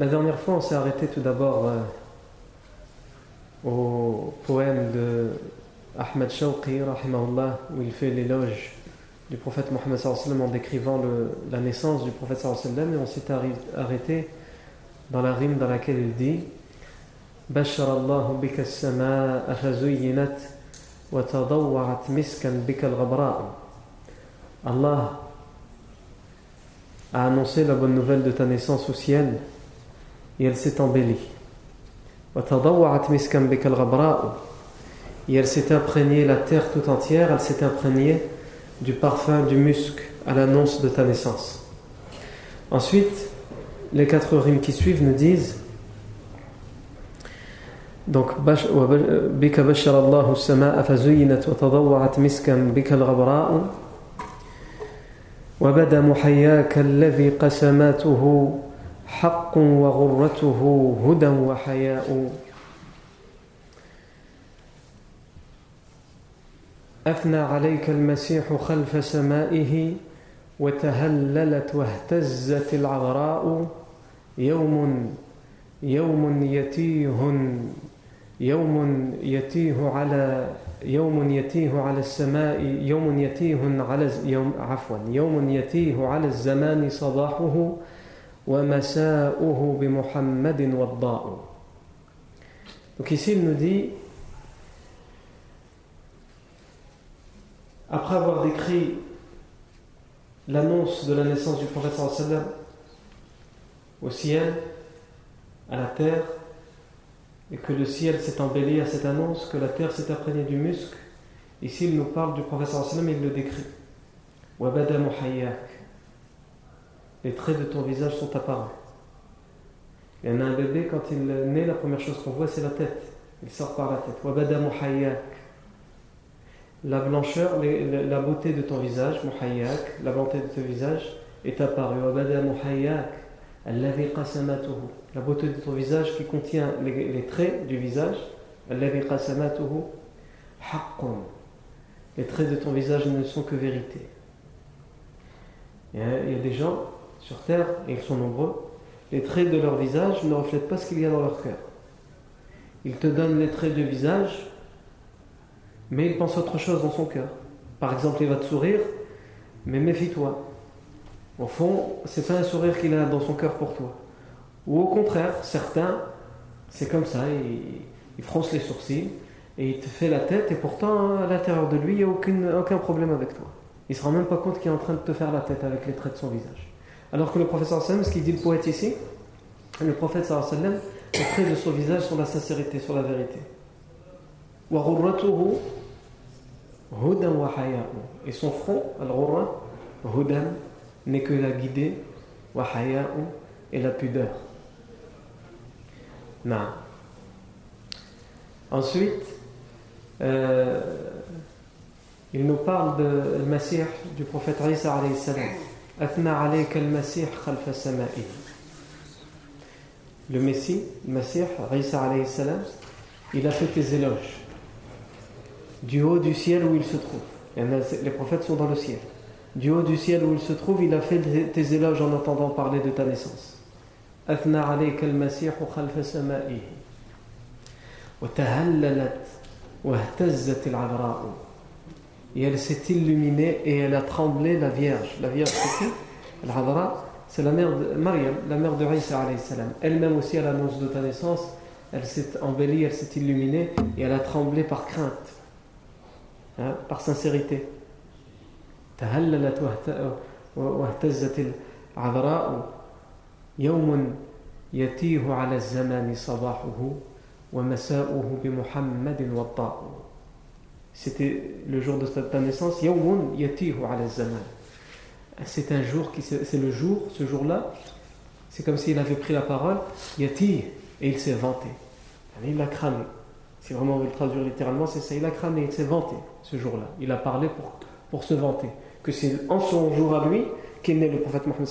La dernière fois, on s'est arrêté tout d'abord euh, au poème de Ahmad Shawqi, rahimahullah, où il fait l'éloge du prophète Mohammed sallam en décrivant le, la naissance du prophète sallam, et on s'est arrêté dans la rime dans laquelle il dit بشر الله بك السماء فزينت وتضوعت مسكا بك الغبراء Allah a annoncé la bonne nouvelle de ta naissance au ciel et elle s'est embellie. Et elle s'est imprégnée, la terre tout entière, elle s'est imprégnée du parfum du musc à l'annonce de ta naissance. Ensuite, les quatre rimes qui suivent nous disent donc bika bashara Allahu sama'a fazuyyinat wa tadawwa'at miskan bika al-ghabra'u wa bada muhayyaka alladhi qasamatuhu حق وغرته هدى وحياء. أثنى عليك المسيح خلف سمائه وتهللت واهتزت العذراء. يوم يوم يتيه يوم يتيه على يوم يتيه على السماء يوم يتيه على يوم عفوا يوم يتيه على الزمان صباحه. ومساؤه بمحمد والضاء Donc ici il nous dit après avoir décrit l'annonce de la naissance du prophète sallam au ciel, à la terre, et que le ciel s'est embelli à cette annonce, que la terre s'est imprégnée du musc, ici il nous parle du prophète sallam et il le décrit. Wabada muhayyak. les traits de ton visage sont apparents. Il y en a un bébé, quand il naît, la première chose qu'on voit, c'est la tête. Il sort par la tête. La blancheur, la beauté de ton visage, la bonté de ton visage est apparue. La beauté de ton visage qui contient les, traits du visage, les traits de ton visage ne sont que vérité. Il y a des gens sur terre, et ils sont nombreux, les traits de leur visage ne reflètent pas ce qu'il y a dans leur cœur. Ils te donnent les traits de visage mais il pense autre chose dans son cœur. Par exemple, il va te sourire, mais méfie-toi. Au fond, c'est pas un sourire qu'il a dans son cœur pour toi. Ou au contraire, certains, c'est comme ça, il, il, fronce les sourcils et il te fait la tête, et pourtant, à l'intérieur de lui, il n'y a aucun problème avec toi. Il ne se rend même pas compte qu'il est en train de te faire la tête avec les traits de son visage. Alors que le prophète sallam, ce qu'il dit le poète ici, le prophète sallam, traits de son visage sont la sincérité, sur la vérité. Et son front, hudan, n'est que la guidée, et la pudeur. Ensuite, euh, il nous parle de Masih du prophète Isa alayhi salam. Athna alayka al-Masih khalfa sama'i. Le Messie, le Masih, Isa alayhi salam, il a fait tes éloges du haut du ciel où il se trouve. Les prophètes sont dans le ciel. Du haut du ciel où il se trouve, il a fait tes éloges en entendant parler de ta naissance. Et elle s'est illuminée et elle a tremblé la Vierge. La Vierge c'est qui? C'est la mère de Mariam, la mère de Isa Elle-même aussi à l'annonce de ta naissance, elle s'est embellie, elle s'est illuminée et elle a tremblé par crainte, hein, par sincérité. C'était le jour de ta naissance, c'est un jour qui c'est le jour, ce jour-là, c'est comme s'il avait pris la parole, yati, et il s'est vanté. Il l'a cramé. Si vraiment on veut le traduire littéralement, c'est ça, il a cramé, il s'est vanté ce jour-là. Il a parlé pour, pour se vanter. Que c'est en son jour à lui qu'est né le prophète Mohammed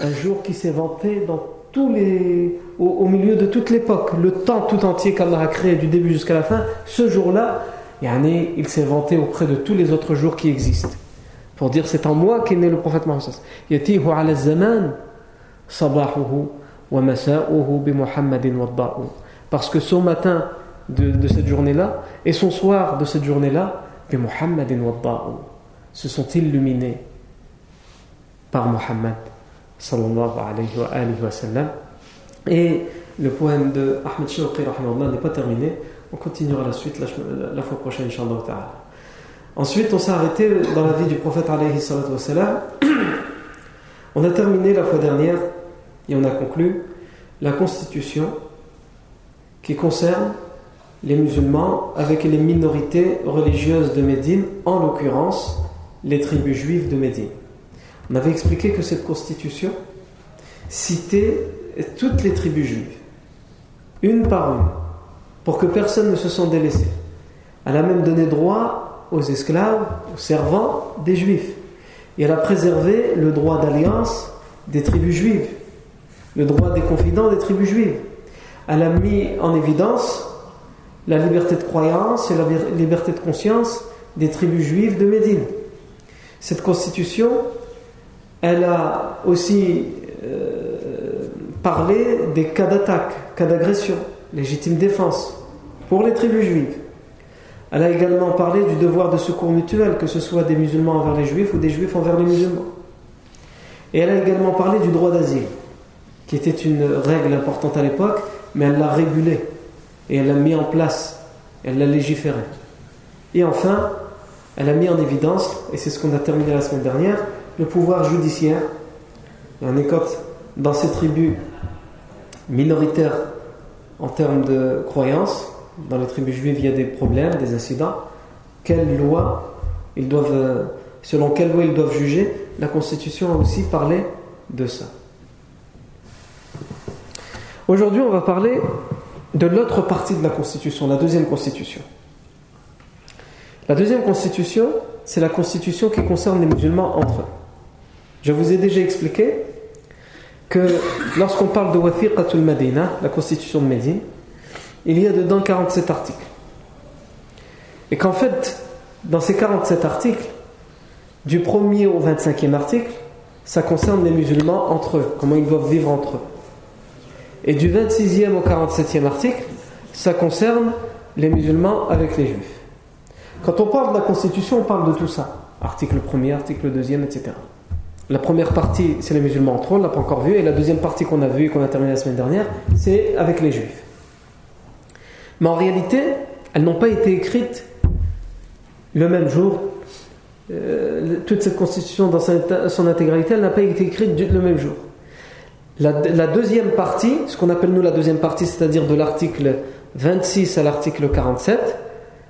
Un jour qui s'est vanté dans tous les, au, milieu de toute l'époque, le temps tout entier qu'Allah a créé du début jusqu'à la fin, ce jour-là, il s'est vanté auprès de tous les autres jours qui existent. Pour dire c'est en moi qu'est né le prophète Mohammed. Parce que son matin de, cette journée-là et son soir de cette journée-là, se sont illuminés par Muhammad Et le poème de Ahmed Shawqi n'est pas terminé. On continuera la suite la, fois prochaine, Inch'Allah Ensuite, on s'est arrêté dans la vie du prophète alayhi On a terminé la fois dernière et on a conclu la constitution qui concerne les musulmans avec les minorités religieuses de Médine, en l'occurrence les tribus juives de Médine. On avait expliqué que cette constitution citait toutes les tribus juives, une par une pour que personne ne se sente délaissé. Elle a même donné droit aux esclaves, aux servants des juifs. Et elle a préservé le droit d'alliance des tribus juives, le droit des confidents des tribus juives. Elle a mis en évidence la liberté de croyance et la liberté de conscience des tribus juives de Médine. Cette constitution, elle a aussi euh, parlé des cas d'attaque, cas d'agression, légitime défense pour les tribus juives. Elle a également parlé du devoir de secours mutuel, que ce soit des musulmans envers les juifs ou des juifs envers les musulmans. Et elle a également parlé du droit d'asile, qui était une règle importante à l'époque, mais elle l'a régulé et elle l'a mis en place, elle l'a légiféré. Et enfin, elle a mis en évidence, et c'est ce qu'on a terminé la semaine dernière, le pouvoir judiciaire. en écoute dans ces tribus minoritaires en termes de croyances, dans les tribus juives, il y a des problèmes, des incidents. Quelle loi ils doivent, euh, selon quelle loi ils doivent juger? La Constitution a aussi parlé de ça. Aujourd'hui, on va parler de l'autre partie de la Constitution, la deuxième Constitution. La deuxième Constitution, c'est la Constitution qui concerne les musulmans entre eux. Je vous ai déjà expliqué que lorsqu'on parle de Wathiqatul Madina, la Constitution de Médine, il y a dedans 47 articles. Et qu'en fait, dans ces 47 articles, du 1er au 25e article, ça concerne les musulmans entre eux, comment ils doivent vivre entre eux. Et du 26e au 47e article, ça concerne les musulmans avec les juifs. Quand on parle de la Constitution, on parle de tout ça. Article 1er, article 2e, etc. La première partie, c'est les musulmans entre eux, on ne l'a pas encore vu. Et la deuxième partie qu'on a vue et qu'on a terminée la semaine dernière, c'est avec les juifs. Mais en réalité, elles n'ont pas été écrites le même jour. Euh, toute cette constitution dans son intégralité, elle n'a pas été écrite le même jour. La, deuxième partie, ce qu'on appelle nous la deuxième partie, c'est-à-dire de l'article 26 à l'article 47,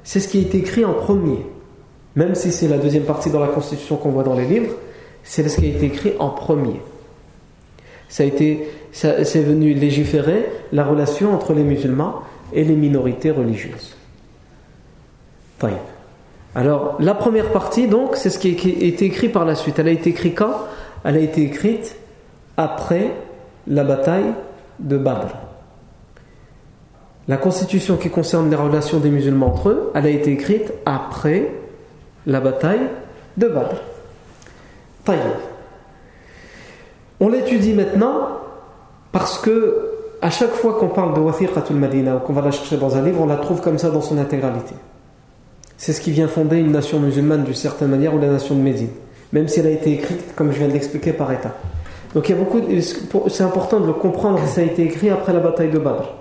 c'est ce qui a été écrit en premier. Même si c'est la deuxième partie dans la constitution qu'on voit dans les livres, c'est ce qui a été écrit en premier. Ça a été, c'est venu légiférer la relation entre les musulmans et les minorités religieuses. Alors, la première partie, donc, c'est ce qui a été écrit par la suite. Elle a été écrite quand? Elle a été écrite après la bataille de Badr. la constitution qui concerne les relations des musulmans entre eux, elle a été écrite après la bataille de Badr. On l'étudie maintenant parce que à chaque fois qu'on parle de Wathiqatul Madina ou qu'on va la chercher dans un livre, on la trouve comme ça dans son intégralité. C'est ce qui vient fonder une nation musulmane d'une certaine manière ou la nation de Médine, même si elle a été écrite, comme je viens de l'expliquer, par État. Donc il y a beaucoup, c'est important de le comprendre ça a été écrit après la bataille de Badr.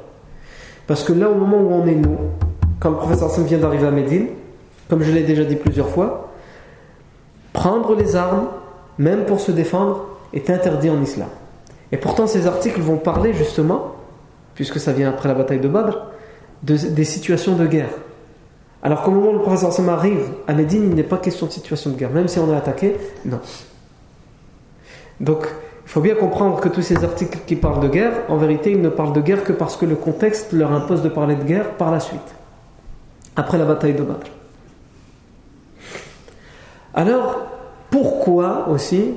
Parce que là, au moment où on est nous, quand le professeur Sam vient d'arriver à Médine, comme je l'ai déjà dit plusieurs fois, prendre les armes, même pour se défendre, est interdit en islam. Et pourtant, ces articles vont parler justement, puisque ça vient après la bataille de Badr, des situations de guerre. Alors qu'au moment où le professeur arrive à Médine, il n'est pas question de situation de guerre, même si on est attaqué, non. Donc, il faut bien comprendre que tous ces articles qui parlent de guerre, en vérité, ils ne parlent de guerre que parce que le contexte leur impose de parler de guerre par la suite, après la bataille de Badr. Alors, pourquoi aussi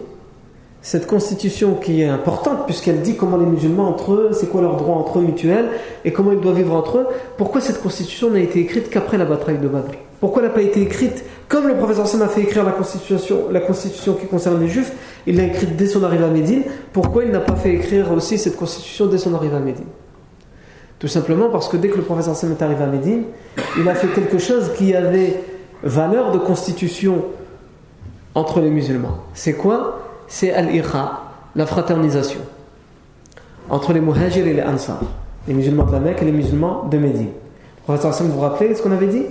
cette constitution qui est importante, puisqu'elle dit comment les musulmans entre eux, c'est quoi leurs droits entre eux mutuels, et comment ils doivent vivre entre eux, pourquoi cette constitution n'a été écrite qu'après la bataille de Badr? Pourquoi elle n'a pas été écrite comme le professeur Sam a fait écrire la constitution, la constitution qui concerne les juifs, il l'a écrite dès son arrivée à Médine, pourquoi il n'a pas fait écrire aussi cette constitution dès son arrivée à Médine? Tout simplement parce que dès que le professeur Sam est arrivé à Médine, il a fait quelque chose qui avait valeur de constitution entre les musulmans. C'est quoi? C'est al-Iqa, la fraternisation entre les muhajir et les ansar, les musulmans de la Mecque et les musulmans de Médine. Le professeur Hassan, vous vous rappelez ce qu'on avait dit?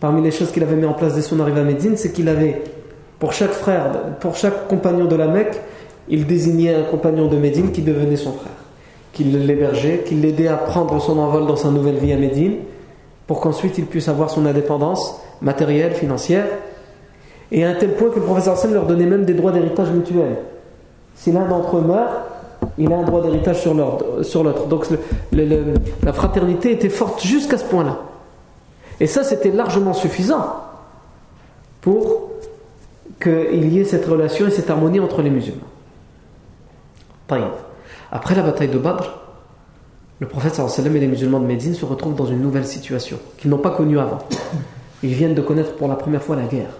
Parmi les choses qu'il avait mis en place dès son arrivée à Médine, c'est qu'il avait, pour chaque frère, pour chaque compagnon de la Mecque, il désignait un compagnon de Médine qui devenait son frère, qu'il l'hébergeait, qu'il l'aidait à prendre son envol dans sa nouvelle vie à Médine, pour qu'ensuite il puisse avoir son indépendance matérielle, financière, et à un tel point que le professeur Hassan leur donnait même des droits d'héritage mutuels. Si l'un d'entre eux meurt, il a un droit d'héritage sur l'autre. Donc la fraternité était forte jusqu'à ce point-là. Et ça, c'était largement suffisant pour qu'il y ait cette relation et cette harmonie entre les musulmans. Après la bataille de Badr, le prophète sallam et les musulmans de Médine se retrouvent dans une nouvelle situation qu'ils n'ont pas connue avant. Ils viennent de connaître pour la première fois la guerre.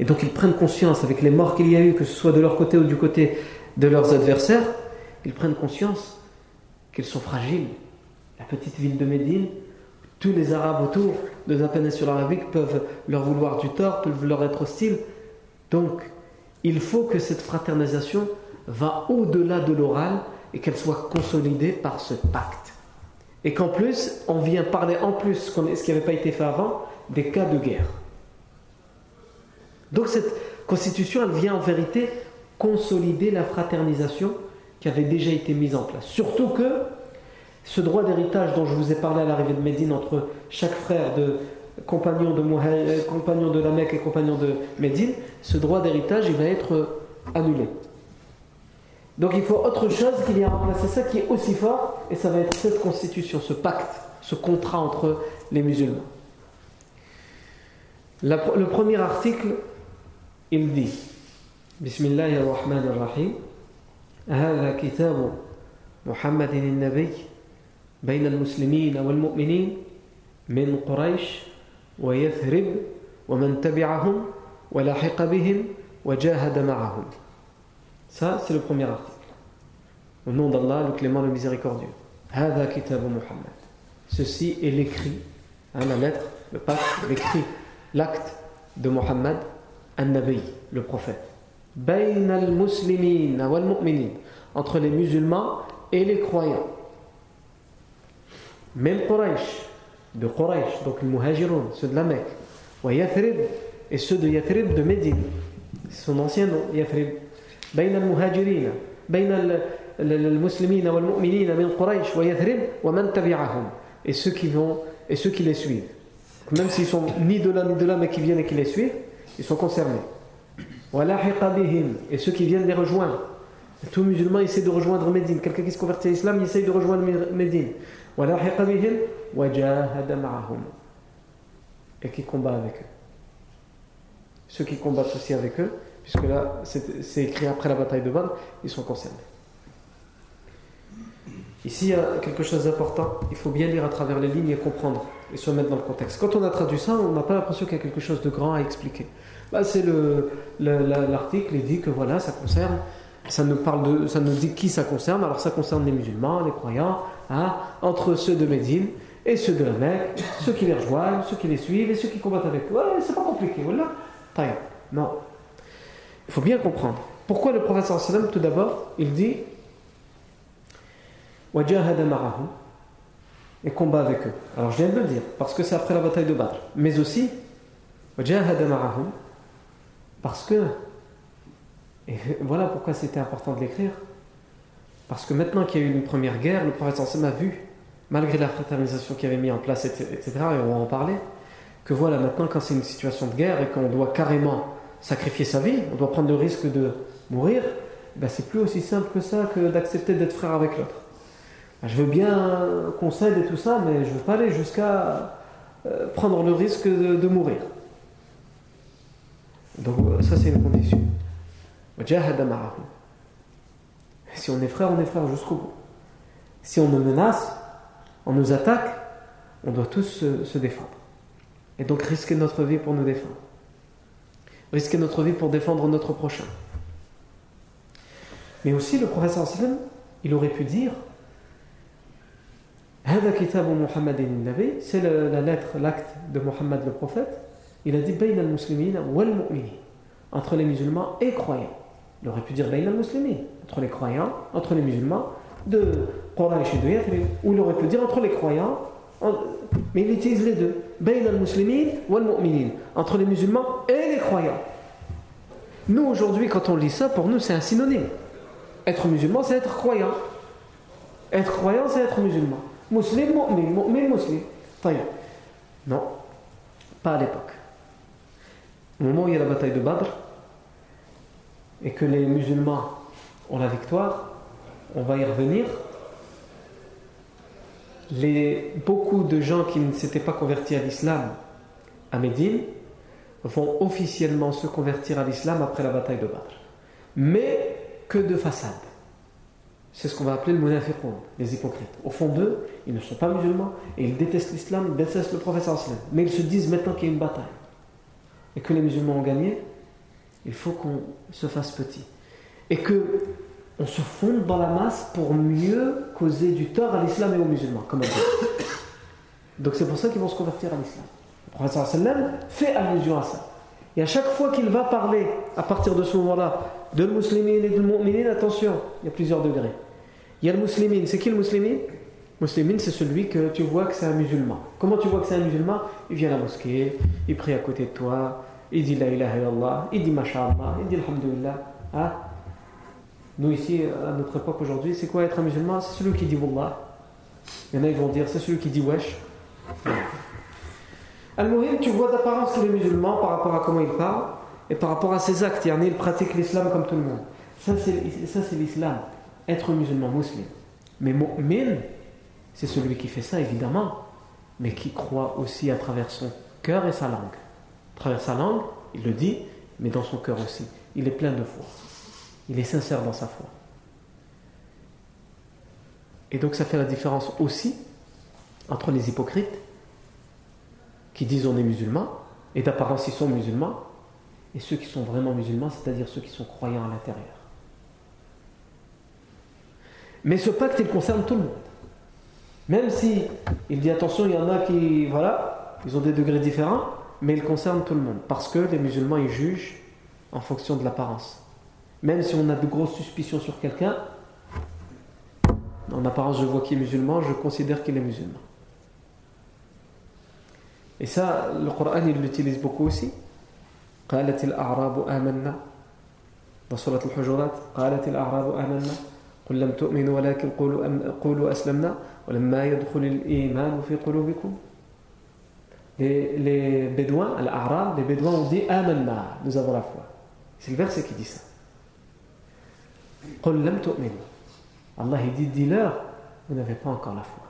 Et donc ils prennent conscience, avec les morts qu'il y a eu, que ce soit de leur côté ou du côté de leurs adversaires, ils prennent conscience qu'ils sont fragiles. La petite ville de Médine, tous les Arabes autour de la péninsule arabique peuvent leur vouloir du tort, peuvent leur être hostiles. Donc, il faut que cette fraternisation va au-delà de l'oral et qu'elle soit consolidée par ce pacte. Et qu'en plus, on vient parler en plus, ce qui n'avait pas été fait avant, des cas de guerre. Donc cette constitution, elle vient en vérité consolider la fraternisation qui avait déjà été mise en place. Surtout que ce droit d'héritage dont je vous ai parlé à l'arrivée de Médine entre chaque frère de compagnon de, euh, la Mecque et compagnon de Médine, ce droit d'héritage, il va être annulé. Donc il faut autre chose qui vient remplacer ça qui est aussi fort, et ça va être cette constitution, ce pacte, ce contrat entre les musulmans. le premier article il dit بسم الله الرحمن الرحيم هذا كتاب محمد النبي بين المسلمين والمؤمنين من قريش ويثرب ومن تبعهم ولاحق بهم وجاهد معهم Ça, c'est le premier article. Au nom d'Allah, le clément, le miséricordieux. هذا كتاب محمد. Ceci est l'écrit, hein, la lettre, le pacte, l'écrit, l'acte de Mohammed An-Nabi, le prophète. Bayn al-Muslimin entre les musulmans et les croyants. Même Quraysh, de Quraysh, donc les Muhajirun, ceux de la Mecque. Wa Yathrib, et ceux de Yathrib de Médine. C'est son ancien nom, Yathrib. Bayn al-Muhajirina, Bayn al-Muslimina wal-Mu'minina. Et ceux qui vont, et ceux qui les suivent. Même s'ils sont ni de là ni de là, mais qui viennent et qui les suivent ils sont concernés. Et ceux qui viennent les rejoindre. Tout musulman essaie de rejoindre Médine. Quelqu'un qui se convertit à l'islam, il essaie de rejoindre Médine. Et qui combat avec eux. Ceux qui combattent aussi avec eux, puisque là c'est écrit après la bataille de Badr, ils sont concernés. Ici, il y a quelque chose d'important. Il faut bien lire à travers les lignes et comprendre et se mettre dans le contexte. Quand on a traduit ça, on n'a pas l'impression qu'il y a quelque chose de grand à expliquer. Bah, c'est l'article, il dit que voilà, ça concerne, ça nous parle de, ça nous dit qui ça concerne. Alors ça concerne les musulmans, les croyants, hein, entre ceux de Médine et ceux de la Mecque, ceux qui les rejoignent, ceux qui les suivent et ceux qui combattent avec eux. Ouais, c'est pas compliqué, voilà. Non. Il faut bien comprendre. Pourquoi le prophète sallam, tout d'abord, il dit et combat avec eux. Alors je viens de le dire, parce que c'est après la bataille de Badr. Mais aussi, parce que, et voilà pourquoi c'était important de l'écrire, parce que maintenant qu'il y a eu une première guerre, le prophète sallam a vu malgré la fraternisation qu'il avait mis en place, etc., et on va en parler, que voilà, maintenant quand c'est une situation de guerre et qu'on doit carrément sacrifier sa vie, on doit prendre le risque de mourir, ben c'est plus aussi simple que ça que d'accepter d'être frère avec l'autre. Je veux bien qu'on cède et tout ça, mais je ne veux pas aller jusqu'à euh, prendre le risque de, mourir. Donc euh, ça c'est une condition. Si on est frère, on est frère jusqu'au bout. Si on nous menace, on nous attaque, on doit tous se, défendre. Et donc risquer notre vie pour nous défendre. Risquer notre vie pour défendre notre prochain. Mais aussi le professeur sallam, il aurait pu dire c'est la lettre, l'acte de Mohammed le prophète. Il a dit entre les musulmans et croyants. Il aurait pi dire entre les croyants, entre les musulmans de Quraysh et de ou il aurait pu dire entre les croyants, mais il utilise les deux. Entre les musulmans et les croyants. Nous aujourd'hui, quand on lit ça, pour nous c'est un synonyme. Être musulman, c'est être croyant. Être croyant, c'est être musulman. Musulman, mu'min, mu'min, muslim. Non, pas à l'époque. Au moment où il y a la bataille de Badr, et que les musulmans ont la victoire, on va y revenir. Les, beaucoup de gens qui ne s'étaient pas convertis à l'islam à Médine vont officiellement se convertir à l'islam après la bataille de Badr. Mais que de façade. C'est ce qu'on va appeler le munafiqoun, les hypocrites. Au fond d'eux, ils ne sont pas musulmans et ils détestent l'islam, ils détestent le professeur. Mais ils se disent maintenant qu'il y a une bataille et que les musulmans ont gagné, il faut qu'on se fasse petit. Et que on se fonde dans la masse pour mieux causer du tort à l'islam et aux musulmans, comme Donc c'est pour ça qu'ils vont se convertir à l'islam. Le professeur fait allusion à ça. Et à chaque fois qu'il va parler, à partir de ce moment-là, de musulmans et de mu'minin, attention, il y a plusieurs degrés. Il y a le musulman, c'est qui le musulman Musulman, c'est celui que tu vois que c'est un musulman. Comment tu vois que c'est un musulman? Il vient à la mosquée, il prie à côté de toi, il dit la ilaha illallah, il dit masha'Allah, il dit alhamdulillah. Hein? Nous ici, à notre époque aujourd'hui, c'est quoi être un musulman? C'est celui qui dit Wallah. Il y en a, ils vont dire, c'est celui qui dit Wesh. Al-Muhim, tu vois d'apparence qu'il est musulman par rapport à comment il parle et par rapport à ses actes. Il pratique l'islam comme tout le monde. Ça, c'est l'islam. Être musulman, musulman. Mais mu'min, c'est celui qui fait ça, évidemment, mais qui croit aussi à travers son cœur et sa langue. À travers sa langue, il le dit, mais dans son cœur aussi. Il est plein de foi. Il est sincère dans sa foi. Et donc ça fait la différence aussi entre les hypocrites qui disent on est musulmans, et d'apparence ils sont musulmans, et ceux qui sont vraiment musulmans, c'est-à-dire ceux qui sont croyants à l'intérieur. Mais ce pacte, il concerne tout le monde. Même si il dit attention, il y en a qui, voilà, ils ont des degrés différents, mais il concerne tout le monde. Parce que les musulmans, ils jugent en fonction de l'apparence. Même si on a de grosses suspicions sur quelqu'un, en apparence je vois qu'il est musulman, je considère qu'il est musulman. Et ça, le Coran, il l'utilise beaucoup aussi. قالت الأعراب آمنا dans Surat al-Hujurat قالت الأعراب آمنا قل لم تؤمنوا ولكن قولوا, أم قولوا أسلمنا ولما يدخل الإيمان في قلوبكم les, les bédouins, l'Arab, les bédouins ont dit Amanna, nous avons la foi. C'est le verset qui dit ça. Allah il dit dis-leur vous n'avez pas encore la foi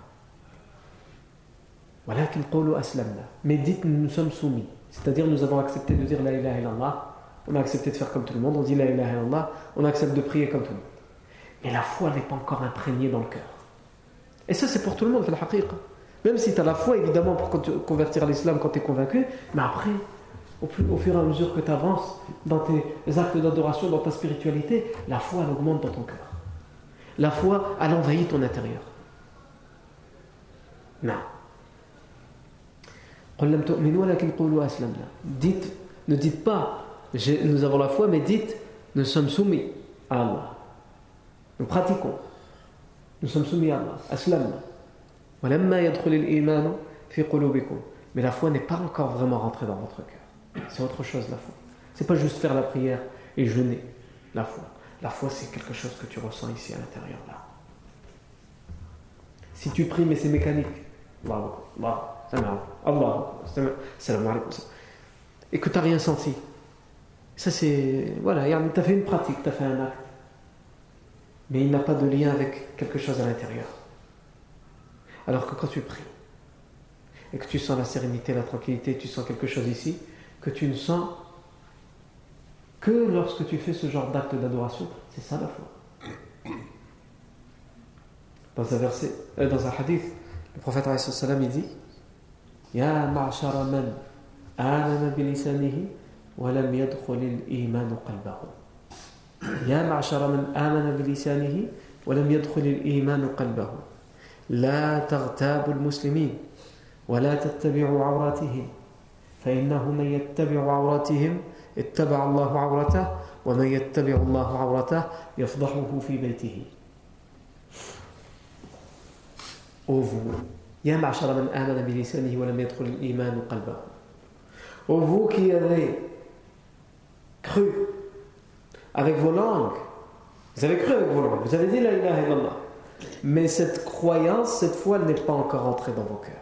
mais dites nous sommes soumis c'est-à-dire nous avons accepté de dire la ilaha illallah on a accepté de faire comme tout le monde on dit la ilaha illallah on accepte de prier comme tout le monde mais la foi n'est pas encore imprégnée dans le cœur Et ça, c'est pour tout le monde, Même si tu as la foi, évidemment, pour convertir à l'islam quand tu es convaincu, mais après, au, fur et à mesure que tu avances dans tes actes d'adoration, dans ta spiritualité, la foi, augmente dans ton cœur. La foi, elle envahit ton intérieur. Non. Dites, ne dites pas, nous avons la foi, mais dites, nous sommes soumis à Allah. Nous pratiquons. Nous sommes soumis à Allah. Aslamna. Mais la foi n'est pas encore vraiment rentrée dans votre cœur. C'est autre chose la foi. C'est pas juste faire la prière et jeûner. La foi. La foi, c'est quelque chose que tu ressens ici à l'intérieur là. Si tu pries, mais c'est mécanique. Allah, Allah, et que tu n'as rien senti. Ça, c'est. Voilà, tu as fait une pratique, tu as fait un acte. Mais il n'a pas de lien avec quelque chose à l'intérieur. Alors que quand tu pries, et que tu sens la sérénité, la tranquillité, tu sens quelque chose ici, que tu ne sens que lorsque tu fais ce genre d'acte d'adoration, c'est ça la foi. Dans un verset, euh, dans un hadith, le prophète il dit Ya ma'shara man wa lam qalbahu. يا معشر من آمن بلسانه ولم يدخل الإيمان قلبه لا تغتابوا المسلمين ولا تتبعوا عوراتهم فإنه من يتبع عوراتهم اتبع الله عورته ومن يتبع الله عورته يفضحه في بيته ma'ashara man amana bilisanihi wa lam yadkhul al-iman qalbahu. Ô vous qui avez cru avec vos langues, vous avez cru avec vos langues, vous avez dit la ilaha. Mais cette croyance, cette foi, elle n'est pas encore entrée dans vos cœurs.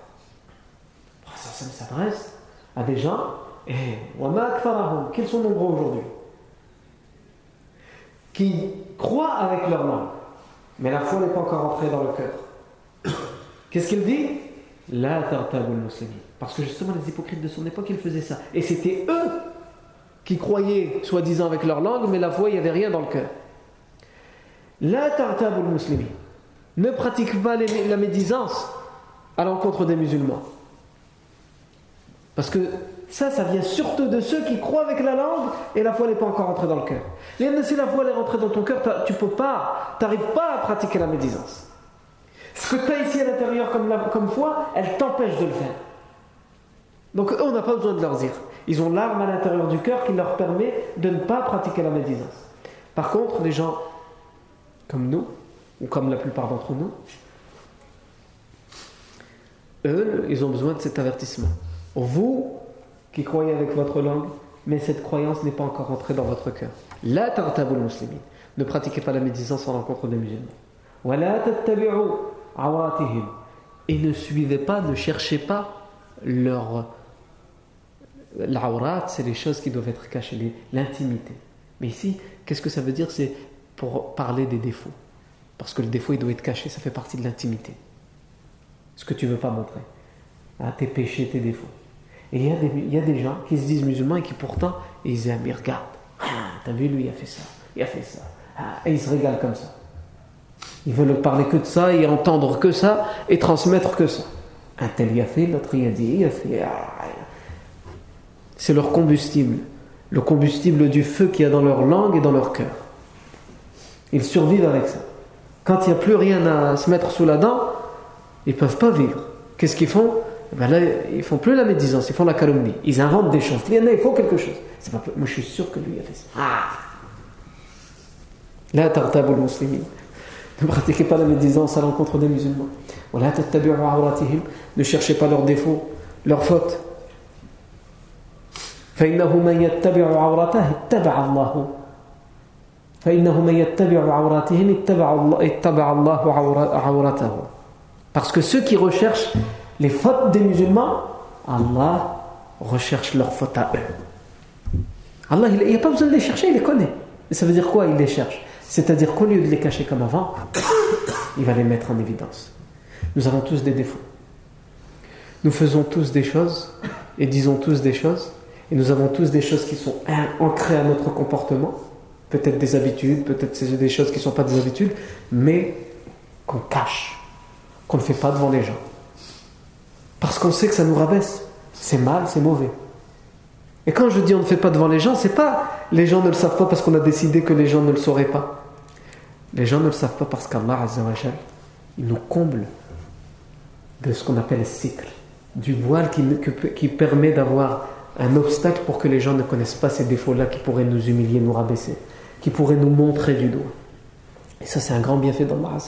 Ça, ça s'adresse à des gens, et qu'ils sont nombreux aujourd'hui, qui croient avec leur langue, mais la foi n'est pas encore entrée dans le cœur. Qu'est-ce qu'il dit? La tartabul muslimin. Parce que justement, les hypocrites de son époque, ils faisaient ça. Et c'était eux qui croyaient, soi-disant, avec leur langue, mais la foi, il n'y avait rien dans le cœur. La tartabul muslimin. Ne pratique pas la médisance à l'encontre des musulmans. Parce que ça, ça vient surtout de ceux qui croient avec la langue et la foi n'est pas encore entrée dans le cœur. Si la foi est rentrée dans ton cœur, tu peux pas, tu n'arrives pas à pratiquer la médisance. Ce que tu as ici à l'intérieur comme, comme foi, elle t'empêche de le faire. Donc eux, on n'a pas besoin de leur dire. Ils ont l'arme à l'intérieur du cœur qui leur permet de ne pas pratiquer la médisance. Par contre, les gens comme nous, ou comme la plupart d'entre nous, eux, ils ont besoin de cet avertissement. Vous, qui croyez avec votre langue, mais cette croyance n'est pas encore entrée dans votre cœur. La tartabul muslimin. Ne pratiquez pas la médisance en rencontre des musulmans. Et ne suivez pas, ne cherchez pas leur. L'awrat, c'est les choses qui doivent être cachées, l'intimité. Mais ici, qu'est-ce que ça veut dire? C'est pour parler des défauts. Parce que le défaut, il doit être caché, ça fait partie de l'intimité. Ce que tu ne veux pas montrer. Ah, tes péchés, tes défauts. Et il y, a des, il y, a des gens qui se disent musulmans et qui pourtant, ils aiment, ils regardent. Ah, t'as vu, lui, il a fait ça, il a fait ça. Ah, et ils se régalent comme ça. Ils veulent parler que de ça et entendre que ça et transmettre que ça. Un tel y a fait, l'autre y a dit, il a fait. C'est leur combustible, le combustible du feu qu'il y a dans leur langue et dans leur cœur. Ils survivent avec ça. Quand il n'y a plus rien à se mettre sous la dent, ils ne peuvent pas vivre. Qu'est-ce qu'ils font? Eh ben là, Ils font plus la médisance, ils font la calomnie. Ils inventent des choses. Il y en a, il faut quelque chose. Moi, je suis sûr que lui a fait ça. Ah La tartabul muslimin. Ne pratiquez pas la médisance à l'encontre des musulmans. Ne cherchez pas leurs défauts, leurs fautes. Parce que ceux qui recherchent les fautes des musulmans, Allah recherche leurs fautes à eux. Allah, il n'y a pas besoin de les chercher, il les connaît. Et ça veut dire quoi Il les cherche? C'est-à-dire qu'au lieu de les cacher comme avant, il va les mettre en évidence. Nous avons tous des défauts. Nous faisons tous des choses et disons tous des choses. Et nous avons tous des choses qui sont ancrées à notre comportement. Peut-être des habitudes, peut-être des choses qui ne sont pas des habitudes, mais qu'on cache, qu'on ne fait pas devant les gens. Parce qu'on sait que ça nous rabaisse. C'est mal, c'est mauvais. Et quand je dis on ne fait pas devant les gens, c'est pas les gens ne le savent pas parce qu'on a décidé que les gens ne le sauraient pas. Les gens ne le savent pas parce qu'Allah il nous comble de ce qu'on appelle le cycle, du voile qui, qui permet d'avoir un obstacle pour que les gens ne connaissent pas ces défauts-là qui pourraient nous humilier, nous rabaisser, qui pourraient nous montrer du doigt. Et ça, c'est un grand bienfait d'Allah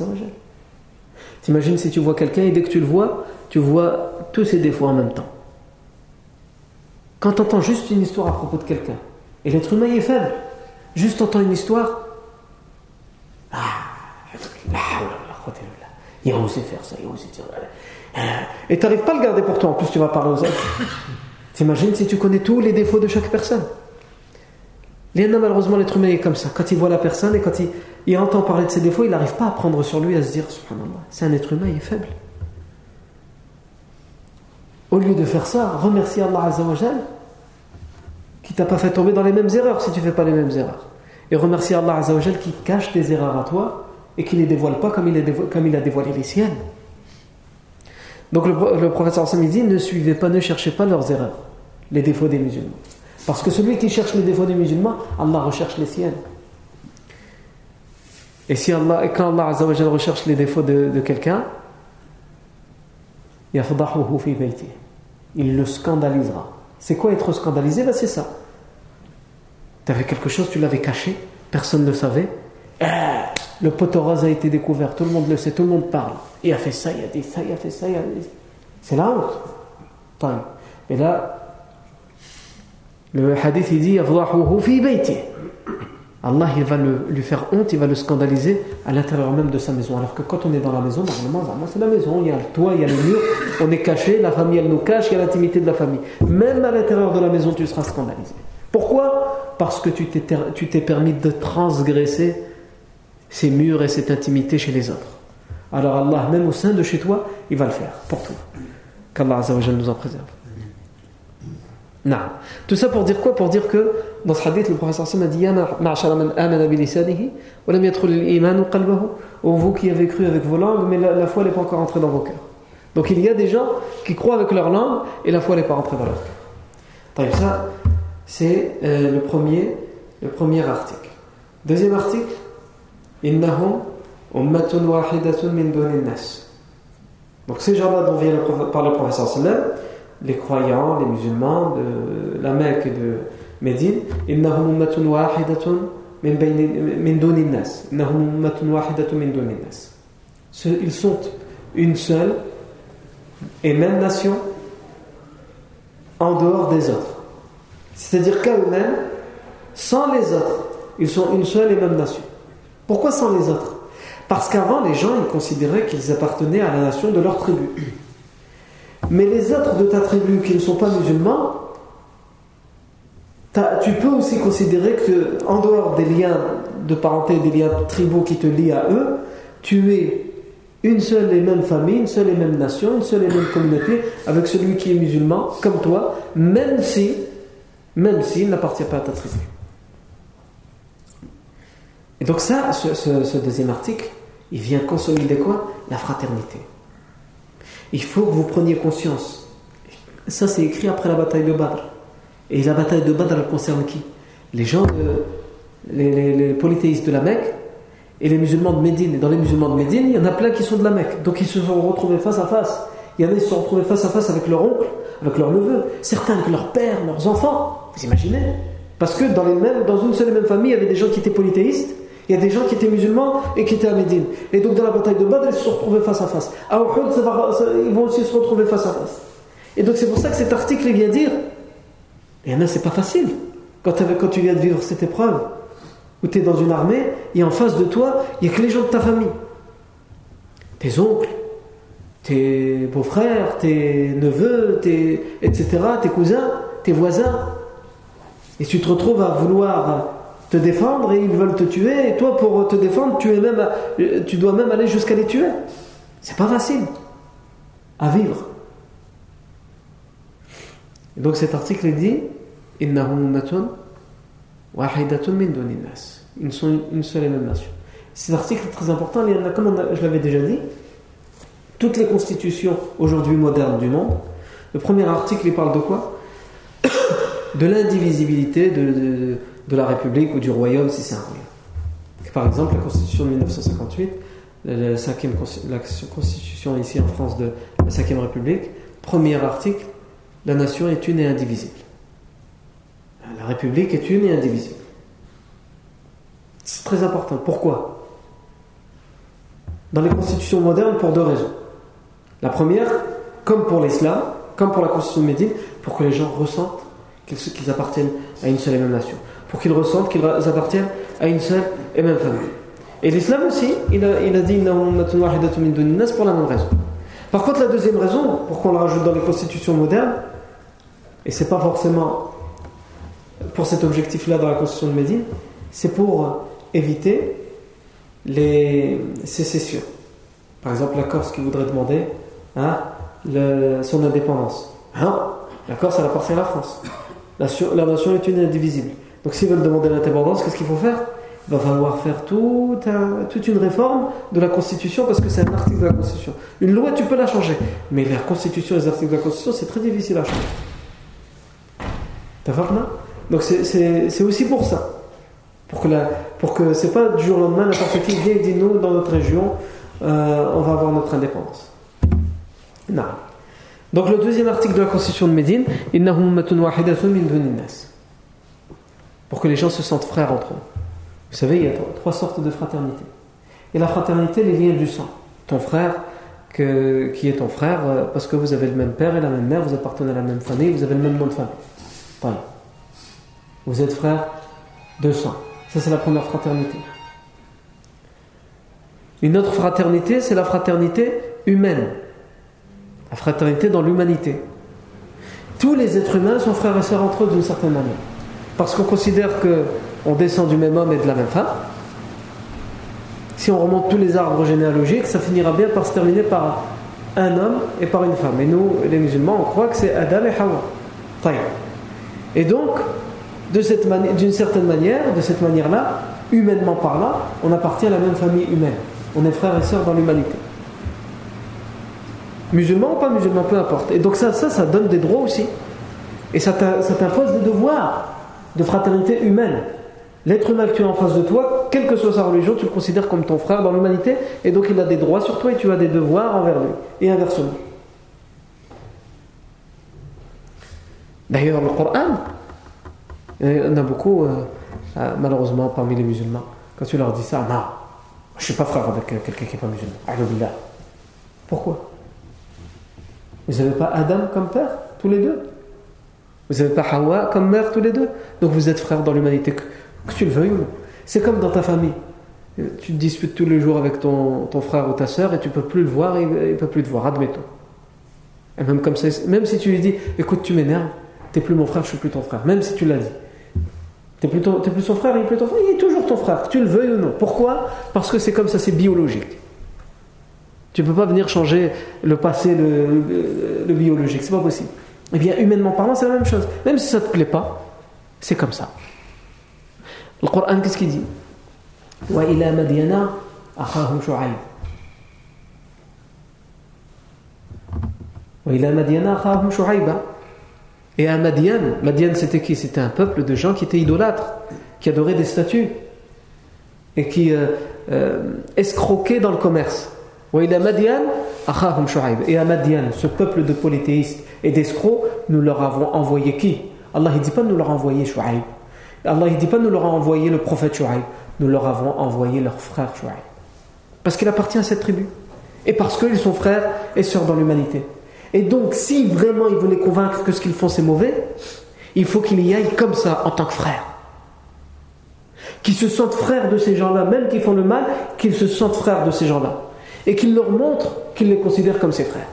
T'imagines si tu vois quelqu'un et dès que tu le vois, tu vois tous ses défauts en même temps. Quand tu entends juste une histoire à propos de quelqu'un, et l'être humain est faible, juste entends une histoire, ah, il a osé faire ça, il a osé dire. Et tu n'arrives pas à le garder pour toi, en plus tu vas parler aux autres. T'imagines si tu connais tous les défauts de chaque personne? Léna, malheureusement, l'être humain est comme ça. Quand il voit la personne et quand il, entend parler de ses défauts, il n'arrive pas à prendre sur lui, à se dire, c'est un être humain, il est faible. Au lieu de faire ça, remercie Allah Azzawajal qui t'a pas fait tomber dans les mêmes erreurs si tu fais pas les mêmes erreurs. Et remercie Allah Azzawajal qui cache tes erreurs à toi et qui ne les dévoile pas comme il, comme il a dévoilé les siennes. Donc le, professeur Sam dit ne suivez pas, ne cherchez pas leurs erreurs, les défauts des musulmans. Parce que celui qui cherche les défauts des musulmans, Allah recherche les siennes. Et, si Allah, quand Allah recherche les défauts de, de quelqu'un, il le scandalisera. C'est quoi être scandalisé? Ben, C'est ça. Tu avais quelque chose, tu l'avais caché, personne ne le savait. Eh, le poteau rose a été découvert, tout le monde le sait, tout le monde parle. Il a fait ça, il a dit ça, il a fait ça, il a dit C'est la honte. Mais là, le hadith il dit Allah il va lui faire honte, il va le scandaliser à l'intérieur même de sa maison. Alors que quand on est dans la maison, normalement, c'est la maison, il y a le toit, il y a le mur, on est caché, la famille elle nous cache, il y a l'intimité de la famille. Même à l'intérieur de la maison, tu seras scandalisé. Pourquoi? Parce que tu t'es permis de transgresser ces murs et cette intimité chez les autres. Alors Allah, même au sein de chez toi, il va le faire pour toi. Qu'Allah nous en préserve. Non. Tout ça pour dire quoi? Pour dire que dans ce hadith, le professeur Sam a dit vous qui avez cru avec vos langues, mais la, foi n'est pas encore entrée dans vos cœurs. Donc il y a des gens qui croient avec leur langue et la foi n'est pas entrée dans leur cœur. Ça, c'est euh, le, premier, le premier article. Deuxième article Donc ces gens-là dont vient par le professeur les croyants, les musulmans de la Mecque et de Médine, ils sont une seule et même nation en dehors des autres. C'est-à-dire qu'à eux-mêmes, sans les autres, ils sont une seule et même nation. Pourquoi sans les autres? Parce qu'avant, les gens ils considéraient qu'ils appartenaient à la nation de leur tribu. Mais les autres de ta tribu qui ne sont pas musulmans, tu peux aussi considérer que, en dehors des liens de parenté, des liens tribaux qui te lient à eux, tu es une seule et même famille, une seule et même nation, une seule et même communauté avec celui qui est musulman, comme toi, même si, même s'il n'appartient pas à ta tribu. Et donc ça, ce deuxième article, il vient consolider quoi La fraternité. Il faut que vous preniez conscience. Ça, c'est écrit après la bataille de Badr. Et la bataille de Badr, elle concerne qui? Les gens, les, polythéistes de la Mecque et les musulmans de Médine. Et dans les musulmans de Médine, il y en a plein qui sont de la Mecque. Donc ils se sont retrouvés face à face. Il y en a qui se sont retrouvés face à face avec leur oncle, avec leur neveu, certains avec leur père, leurs enfants. Vous imaginez? Parce que dans une seule et même famille, il y avait des gens qui étaient polythéistes il y a des gens qui étaient musulmans et qui étaient à Médine. Et donc dans la bataille de Badr, ils se sont retrouvés face à face. À Uhud, ils vont aussi se retrouver face à face. Et donc c'est pour ça que cet article vient dire, il y en a, c'est pas facile. Quand, tu viens de vivre cette épreuve, où tu es dans une armée, et en face de toi, il n'y a que les gens de ta famille. Tes oncles, tes beaux-frères, tes neveux, tes, etc., tes cousins, tes voisins. Et tu te retrouves à vouloir te défendre et ils veulent te tuer. Et toi, pour te défendre, tu, es même, tu dois même aller jusqu'à les tuer. C'est pas facile à vivre. Donc cet article dit Ils sont une seule et même nation. Cet article est très important, comme je l'avais déjà dit. toutes les constitutions aujourd'hui modernes du monde, le premier article, il parle de quoi? De l'indivisibilité de, de, la République ou du royaume, si c'est un royaume. Par exemple, la Constitution de 1958, la, Constitution ici en France de la 5 République, premier article, la nation est une et indivisible. La République est une et indivisible. C'est très important. Pourquoi? Dans les constitutions modernes, pour deux raisons. La première, comme pour l'islam, comme pour la constitution de Médine, pour que les gens ressentent qu'ils appartiennent à une seule et même nation. Pour qu'ils ressentent qu'ils appartiennent à une seule et même famille. Et l'islam aussi, il a, il a dit pour la même raison. Par contre, la deuxième raison, pourquoi on la rajoute dans les constitutions modernes, et c'est pas forcément pour cet objectif-là dans la constitution de Médine, c'est pour éviter les sécessions. Par exemple, la Corse qui voudrait demander hein, son indépendance. Hein, la Corse, elle appartient à la France. La nation est une indivisible. Donc s'ils veulent demander l'indépendance, qu'est-ce qu'il faut faire? Il va falloir faire toute une réforme de la Constitution parce que c'est un article de la Constitution. Une loi, tu peux la changer. Mais la Constitution les articles de la Constitution, c'est très difficile à changer. T'as Donc c'est aussi pour ça. Pour que, la, pour que c'est pas du jour au lendemain n'importe qui vient et dit nous dans notre région euh, on va avoir notre indépendance. Non. Donc le deuxième article de la constitution de Médine, pour que les gens se sentent frères entre eux. Vous savez, il y a trois sortes de fraternité. Et la fraternité, les liens du sang. Ton frère, qui est ton frère, euh, parce que vous avez le même père et la même mère, vous appartenez à la même famille, vous avez le même nom de famille. Vous êtes frères de sang. Ça, c'est la première fraternité. Une autre fraternité, c'est la fraternité humaine. La fraternité dans l'humanité. Tous les êtres humains sont frères et sœurs entre eux d'une certaine manière. Parce qu'on considère qu'on descend du même homme et de la même femme. Si on remonte tous les arbres généalogiques, ça finira bien par se terminer par un homme et par une femme. Et nous, les musulmans, on croit que c'est Adam et Hawa. Et donc, d'une certaine manière, de cette manière-là, humainement parlant, on appartient à la même famille humaine. On est frères et sœurs dans l'humanité. Musulmans ou pas musulmans, peu importe. Et donc ça, ça, ça donne des droits aussi. Et ça t'impose des devoirs de fraternité humaine. L'être humain que tu as en face de toi, quelle que soit sa religion, tu le considères comme ton frère dans l'humanité, et donc il a des droits sur toi et tu as des devoirs envers lui, et inversement. D'ailleurs, le Coran, il y en a beaucoup, euh, euh, malheureusement, parmi les musulmans. Quand tu leur dis ça, non, je ne suis pas frère avec euh, quelqu'un qui n'est pas musulman. Pourquoi? Vous n'avez pas Adam comme père, tous les deux? Vous n'avez pas Hawa comme mère, tous les deux? Donc vous êtes frères dans l'humanité, que, tu le veuilles ou non? C'est comme dans ta famille. Tu te disputes tous les jours avec ton, ton frère ou ta soeur et tu peux plus le voir, il ne peut plus te voir, admettons. Et même comme ça, même si tu lui dis, écoute, tu m'énerves, tu n'es plus mon frère, je suis plus ton frère, même si tu l'as dit. Tu n'es plus, son frère, il est plus ton frère, il est toujours ton frère, que tu le veuilles ou non. Pourquoi? Parce que c'est comme ça, c'est biologique. Tu ne peux pas venir changer le passé, le, le, biologique, c'est pas possible. Eh bien, humainement parlant, c'est la même chose. Même si ça ne te plaît pas, c'est comme ça. Le Coran, qu'est-ce qu'il dit? Et à Madian, Madian c'était qui? C'était un peuple de gens qui étaient idolâtres, qui adoraient des statues et qui euh, euh, escroquaient dans le commerce. Et à ce peuple de polythéistes et d'escrocs, nous leur avons envoyé qui? Allah ne dit pas nous leur avons envoyé Shu'aib. Allah ne dit pas nous leur avons envoyé le prophète Shu'aib. Nous leur avons envoyé leur frère Shu'aib. Parce qu'il appartient à cette tribu. Et parce qu'ils sont frères et sœurs dans l'humanité. Et donc, si vraiment il veut les convaincre que ce qu'ils font c'est mauvais, il faut qu'il y aille comme ça en tant que frère. Qu'ils se sentent frères de ces gens-là, même qu'ils font le mal, qu'ils se sentent frères de ces gens-là. Et qu'il leur montre qu'il les considère comme ses frères.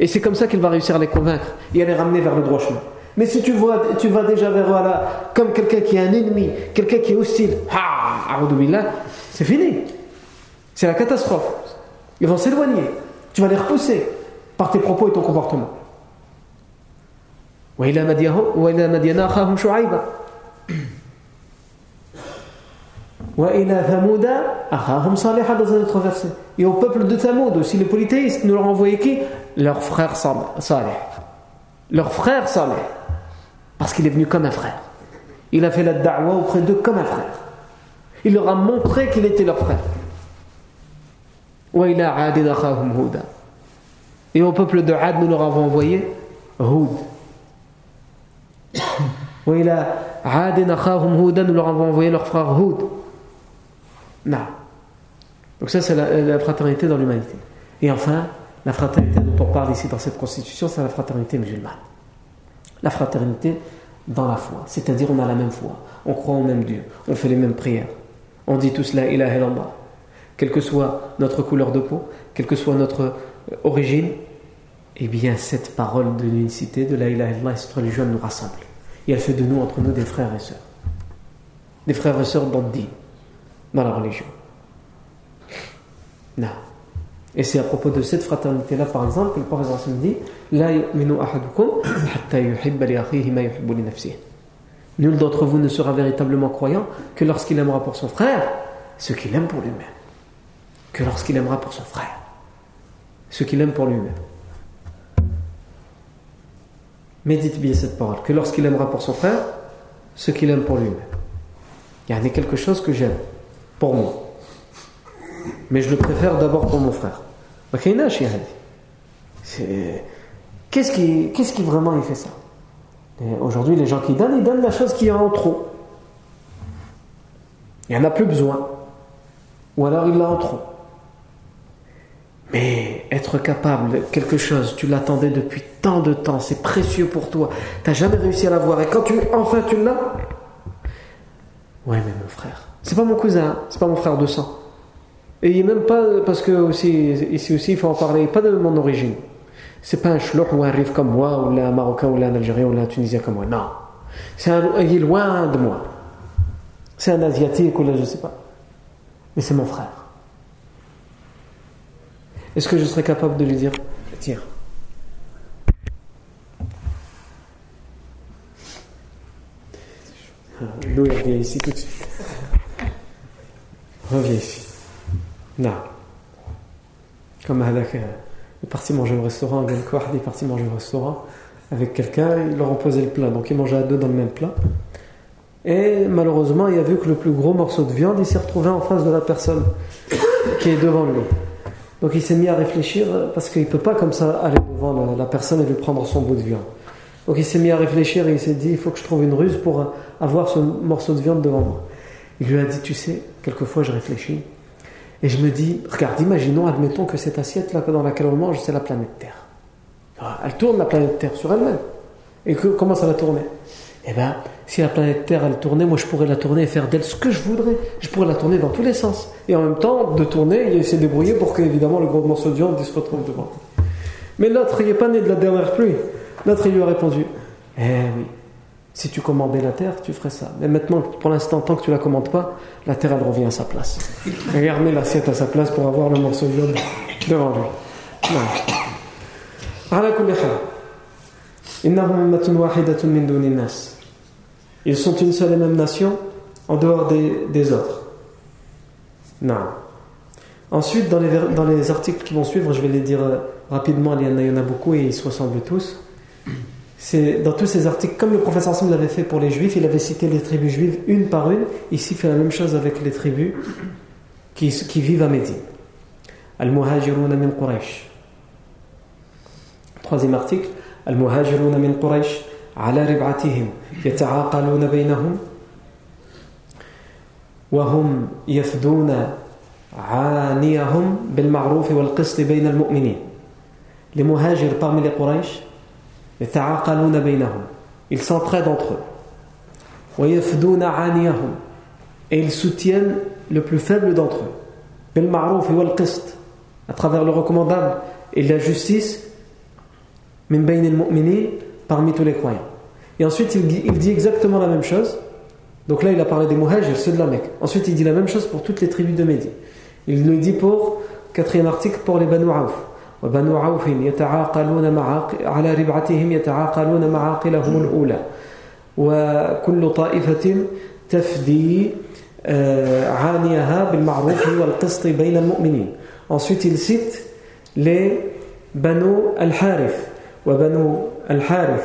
Et c'est comme ça qu'il va réussir à les convaincre et à les ramener vers le droit chemin. Mais si tu, vas déjà vers là, comme quelqu'un qui est un ennemi, quelqu'un qui est hostile, c'est fini. C'est la catastrophe. Ils vont s'éloigner. Tu vas les repousser par tes propos et ton comportement. Dans un autre verset. Et au peuple de Thamoud aussi, les polythéistes, nous leur envoyé qui? Leur frère Saleh. Leur frère Saleh. Parce qu'il est venu comme un frère. Il a fait la da'wa auprès d'eux comme un frère. Il leur a montré qu'il était leur frère. Et au peuple de Had, nous leur avons envoyé Houd. nous leur avons envoyé leur frère Houd. Non. Donc ça, c'est la, fraternité dans l'humanité. Et enfin, la fraternité dont on parle ici dans cette constitution, c'est la fraternité musulmane. La fraternité dans la foi. C'est-à-dire, on a la même foi. On croit au même Dieu. On fait les mêmes prières. On dit tous la ilaha illallah. Quelle que soit notre couleur de peau, quelle que soit notre euh, origine, eh bien, cette parole de l'unicité, de la ilaha illallah, cette religion nous rassemble. Et elle fait de nous, entre nous, des frères et sœurs. Des frères et sœurs dans dans la religion. Non. Et c'est à propos de cette fraternité-là, par exemple, que le professeur dit Nul d'entre vous ne sera véritablement croyant que lorsqu'il aimera pour son frère ce qu'il aime pour lui-même. Que lorsqu'il aimera pour son frère ce qu'il aime pour lui-même. Médite bien cette parole. Que lorsqu'il aimera pour son frère ce qu'il aime pour lui-même. Il y a quelque chose que j'aime pour moi. Mais je le préfère d'abord pour mon frère. Qu'est-ce qui, qu'est-ce qui vraiment il fait ça? Aujourd'hui, les gens qui donnent, ils donnent la chose qui est en trop. Il n'y en a plus besoin. Ou alors il l'a en trop. Mais être capable, quelque chose, tu l'attendais depuis tant de temps, c'est précieux pour toi, tu n'as jamais réussi à l'avoir, et quand tu, enfin tu l'as, ouais mais mon frère, c'est pas mon cousin, c'est pas mon frère de sang. Et il même pas, parce que aussi, ici aussi, il faut en parler, pas de mon origine. C'est pas un chlouch ou un rive comme moi, ou un Marocain, ou un Algérien, ou un Tunisien comme moi. Non. C'est un, il est loin de moi. C'est un Asiatique, ou là, je sais pas. Mais c'est mon frère. Est-ce que je serais capable de lui dire? Tiens. Nous, il revient ici tout de suite. Reviens ici. Non. Comme Hadak est parti manger au restaurant, il est parti manger au restaurant avec quelqu'un, il leur a posé le plat, donc il mangeait à deux dans le même plat. Et malheureusement, il a vu que le plus gros morceau de viande, il s'est retrouvé en face de la personne qui est devant lui. Donc il s'est mis à réfléchir parce qu'il ne peut pas comme ça aller devant la, personne et lui prendre son bout de viande. Donc il s'est mis à réfléchir et il s'est dit il faut que je trouve une ruse pour avoir ce morceau de viande devant moi. Il lui a dit tu sais, quelquefois je réfléchis et je me dis, regarde, imaginons, admettons que cette assiette-là dans laquelle on mange, c'est la planète Terre. Ah, elle tourne la planète Terre sur elle-même. Et que, comment ça va tourner? Eh bien, si la planète Terre, elle tournait, moi je pourrais la tourner et faire d'elle ce que je voudrais. Je pourrais la tourner dans tous les sens. Et en même temps, de tourner, il s'est débrouillé pour que, évidemment, le gros morceau de viande se retrouve devant. Mais l'autre, il n'est pas né de la dernière pluie. L'autre, il lui a répondu Eh oui, si tu commandais la terre, tu ferais ça. Mais maintenant, pour l'instant, tant que tu la commandes pas, la terre, elle revient à sa place. Et remet l'assiette à sa place pour avoir le morceau de viande devant lui. Ils sont une seule et même nation en dehors des, autres. Non. Ensuite, dans les, dans les articles qui vont suivre, je vais les dire euh, rapidement, il y en a beaucoup et ils se ressemblent tous c'est dans tous ces articles, comme le professeur Sam l'avait fait pour les juifs, il avait cité les tribus juives une par une. Ici, il fait la même chose avec les tribus qui, qui vivent à Médine. Al-Muhajiruna min Quraysh. Troisième article. Al-Muhajiruna min Quraysh على ربعتهم يتعاقلون بينهم وهم يفدون عانيهم بالمعروف والقسط بين المؤمنين les muhajirs parmi les Quraysh ils s'entraident entre eux. Et ils soutiennent le plus faible d'entre eux. À travers le recommandable et la justice parmi tous les croyants. Et ensuite il dit exactement la même chose. Donc là il a parlé des muhajirs, ceux de la Mecque. Ensuite il dit la même chose pour toutes les tribus de Médine. Il le dit pour, quatrième article, pour les Banu Auf. وبنو عوف يتعاقلون معاق على ربعتهم يتعاقلون معاقلهم الأولى. وكل طائفة تفدي Ensuite, il cite les Banu al-Harith وبنو الحارث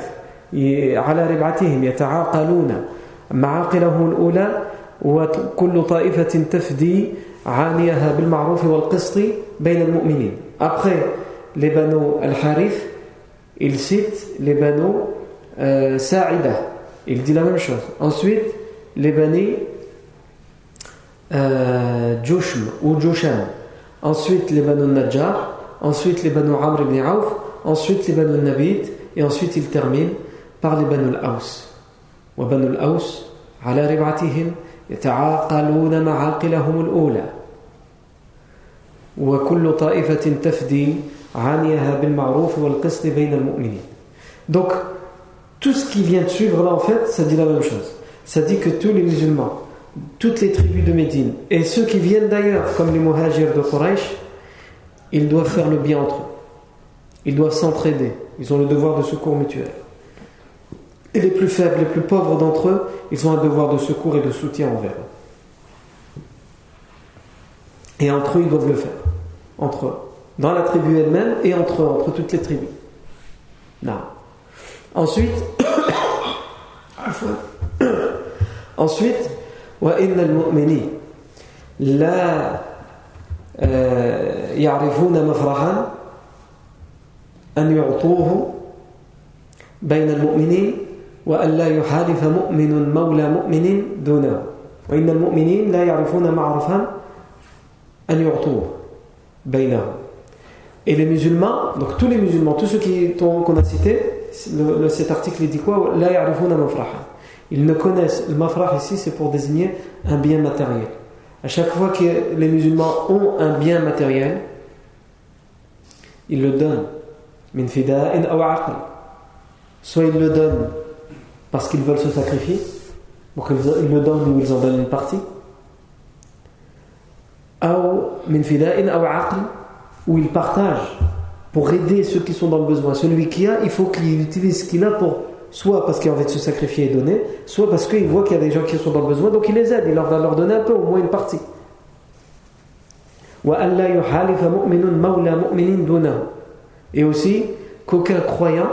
على ربعتهم يتعاقلون معاقلهم الأولى. وكل طائفة تفدي عانيها بالمعروف والقسط بين المؤمنين. Après les Banu al-Harith, il cite les Banu euh, Sa'ida. Il dit la même chose. Ensuite, les Bani euh, Jushm ou Jushan. Ensuite, les Banu Najjar. Ensuite, les Banu Amr ibn Auf. Ensuite, les Banu Nabid. Et ensuite, il termine par les Banu al-Aws. وبنو الأوس على ربعتهم يتعاقلون معاقلهم الأولى وكل طائفة تفدي عنيها بالمعروف والقسط بين المؤمنين donc tout ce qui vient de suivre là en fait ça dit la même chose ça dit que tous les musulmans toutes les tribus de Médine et ceux qui viennent d'ailleurs comme les muhajirs de Quraysh ils doivent faire le bien entre eux ils doivent s'entraider ils ont le devoir de secours mutuel et les plus faibles, les plus pauvres d'entre eux, ils ont un devoir de secours et de soutien envers eux. Et entre eux, ils doivent le faire. Entre eux. Dans la tribu elle-même et entre eux, entre toutes les tribus. Non. Ensuite, ensuite, وإن المؤمنين لا يعرفون مفرحا أن يعطوه بين المؤمنين وأن لا يحالف مؤمن مولى مؤمن دونه وإن المؤمنين لا يعرفون معرفا أن يعطوه بينهم et les musulmans, donc tous les musulmans, tous ceux qu'on a cités, le, cet article dit quoi? Ils ne connaissent, le mafrah ici c'est pour désigner un bien matériel. À chaque fois que les musulmans ont un bien matériel, ils le donnent. Soit ils le donnent parce qu'ils veulent se sacrifier, donc ils le donnent ou ils en donnent une partie. Ou ils partagent pour aider ceux qui sont dans le besoin. Celui qui a, il faut qu'il utilise ce qu'il a pour soit parce qu'il a envie de se sacrifier et donner, soit parce qu'il voit qu'il y a des gens qui sont dans le besoin, donc il les aide, il va leur donner un peu, au moins une partie. Et aussi qu'aucun croyant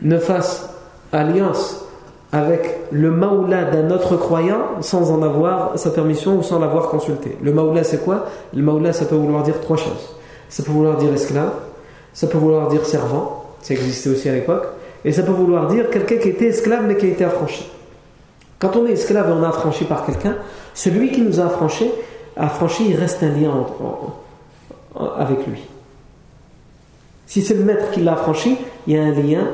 ne fasse alliance avec le maoula d'un autre croyant sans en avoir sa permission ou sans l'avoir consulté. Le maoula c'est quoi? Le maoula ça peut vouloir dire trois choses. Ça peut vouloir dire esclave, ça peut vouloir dire servant, ça existait aussi à l'époque, et ça peut vouloir dire quelqu'un qui était esclave mais qui a été affranchi. Quand on est esclave et on est affranchi par quelqu'un, celui qui nous a affranchi, affranchi, il reste un lien avec lui. Si c'est le maître qui l'a affranchi, il y a un lien